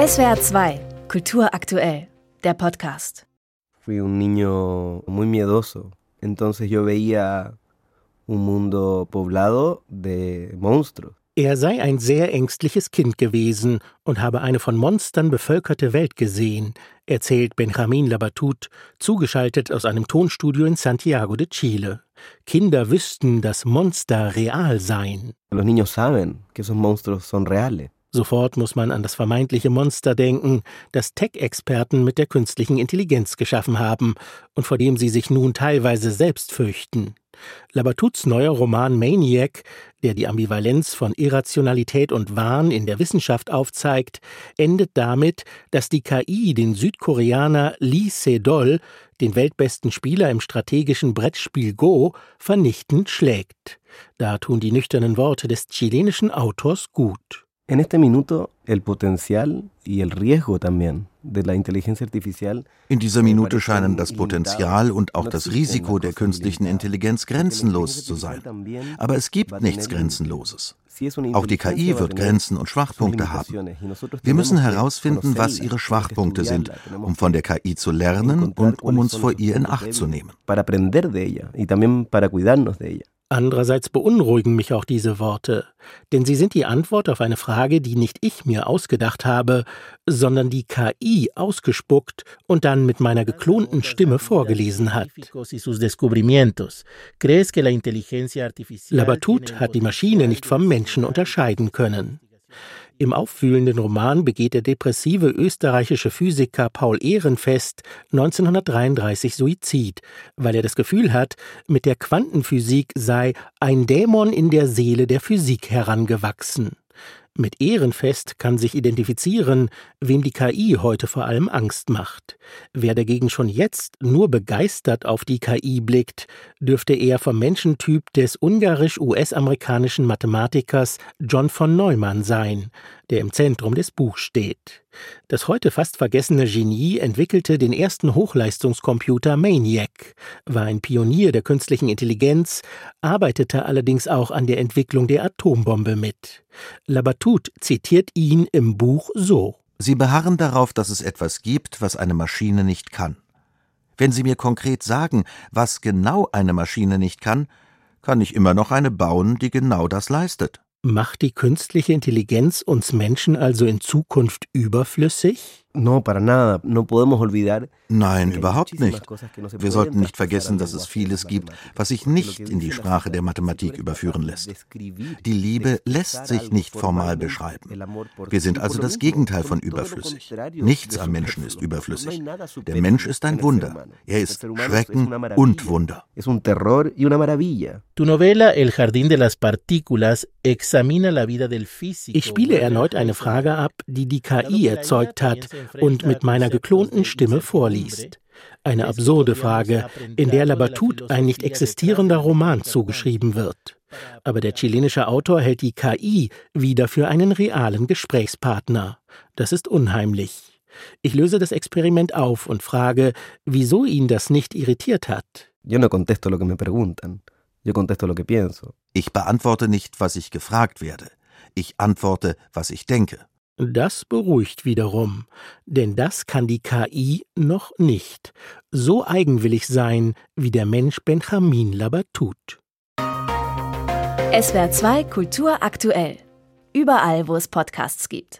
SWR 2, Kultur aktuell, der Podcast. Fui un niño muy miedoso, entonces yo veía un mundo poblado de monstruos. Er sei ein sehr ängstliches Kind gewesen und habe eine von Monstern bevölkerte Welt gesehen, erzählt Benjamin Labatut, zugeschaltet aus einem Tonstudio in Santiago de Chile. Kinder wüssten, dass Monster real seien. Los niños saben que esos monstruos son reales. Sofort muss man an das vermeintliche Monster denken, das Tech-Experten mit der künstlichen Intelligenz geschaffen haben und vor dem sie sich nun teilweise selbst fürchten. Labatuts neuer Roman Maniac, der die Ambivalenz von Irrationalität und Wahn in der Wissenschaft aufzeigt, endet damit, dass die KI den Südkoreaner Lee Sedol, den weltbesten Spieler im strategischen Brettspiel Go, vernichtend schlägt. Da tun die nüchternen Worte des chilenischen Autors gut. En este minuto, el potencial y el riesgo también. In dieser Minute scheinen das Potenzial und auch das Risiko der künstlichen Intelligenz grenzenlos zu sein. Aber es gibt nichts Grenzenloses. Auch die KI wird Grenzen und Schwachpunkte haben. Wir müssen herausfinden, was ihre Schwachpunkte sind, um von der KI zu lernen und um uns vor ihr in Acht zu nehmen. Andererseits beunruhigen mich auch diese Worte, denn sie sind die Antwort auf eine Frage, die nicht ich mir ausgedacht habe, sondern die KI ausgespuckt und dann mit meiner geklonten Stimme vorgelesen hat. Labatut hat die Maschine nicht vom Menschen unterscheiden können. Im aufwühlenden Roman begeht der depressive österreichische Physiker Paul Ehrenfest 1933 Suizid, weil er das Gefühl hat, mit der Quantenphysik sei ein Dämon in der Seele der Physik herangewachsen. Mit Ehrenfest kann sich identifizieren, wem die KI heute vor allem Angst macht. Wer dagegen schon jetzt nur begeistert auf die KI blickt, dürfte eher vom Menschentyp des ungarisch-US-amerikanischen Mathematikers John von Neumann sein, der im Zentrum des Buchs steht. Das heute fast vergessene Genie entwickelte den ersten Hochleistungscomputer Maniac, war ein Pionier der künstlichen Intelligenz, arbeitete allerdings auch an der Entwicklung der Atombombe mit. Labatut zitiert ihn im Buch so. Sie beharren darauf, dass es etwas gibt, was eine Maschine nicht kann. Wenn Sie mir konkret sagen, was genau eine Maschine nicht kann, kann ich immer noch eine bauen, die genau das leistet. Macht die künstliche Intelligenz uns Menschen also in Zukunft überflüssig? No, para nada. No podemos olvidar. Nein, überhaupt nicht. Wir sollten nicht vergessen, dass es vieles gibt, was sich nicht in die Sprache der Mathematik überführen lässt. Die Liebe lässt sich nicht formal beschreiben. Wir sind also das Gegenteil von überflüssig. Nichts am Menschen ist überflüssig. Der Mensch ist ein Wunder. Er ist Schrecken und Wunder. Tu novela El Jardín de las Partículas examina la vida del físico. Ich spiele erneut eine Frage ab, die die KI erzeugt hat und mit meiner geklonten Stimme vorliest. Eine absurde Frage, in der Labatut ein nicht existierender Roman zugeschrieben wird. Aber der chilenische Autor hält die KI wieder für einen realen Gesprächspartner. Das ist unheimlich. Ich löse das Experiment auf und frage, wieso ihn das nicht irritiert hat. Ich beantworte nicht, was ich gefragt werde. Ich antworte, was ich denke. Das beruhigt wiederum, denn das kann die KI noch nicht. So eigenwillig sein wie der Mensch Benjamin Labatut. SWR 2 Kultur aktuell. Überall, wo es Podcasts gibt.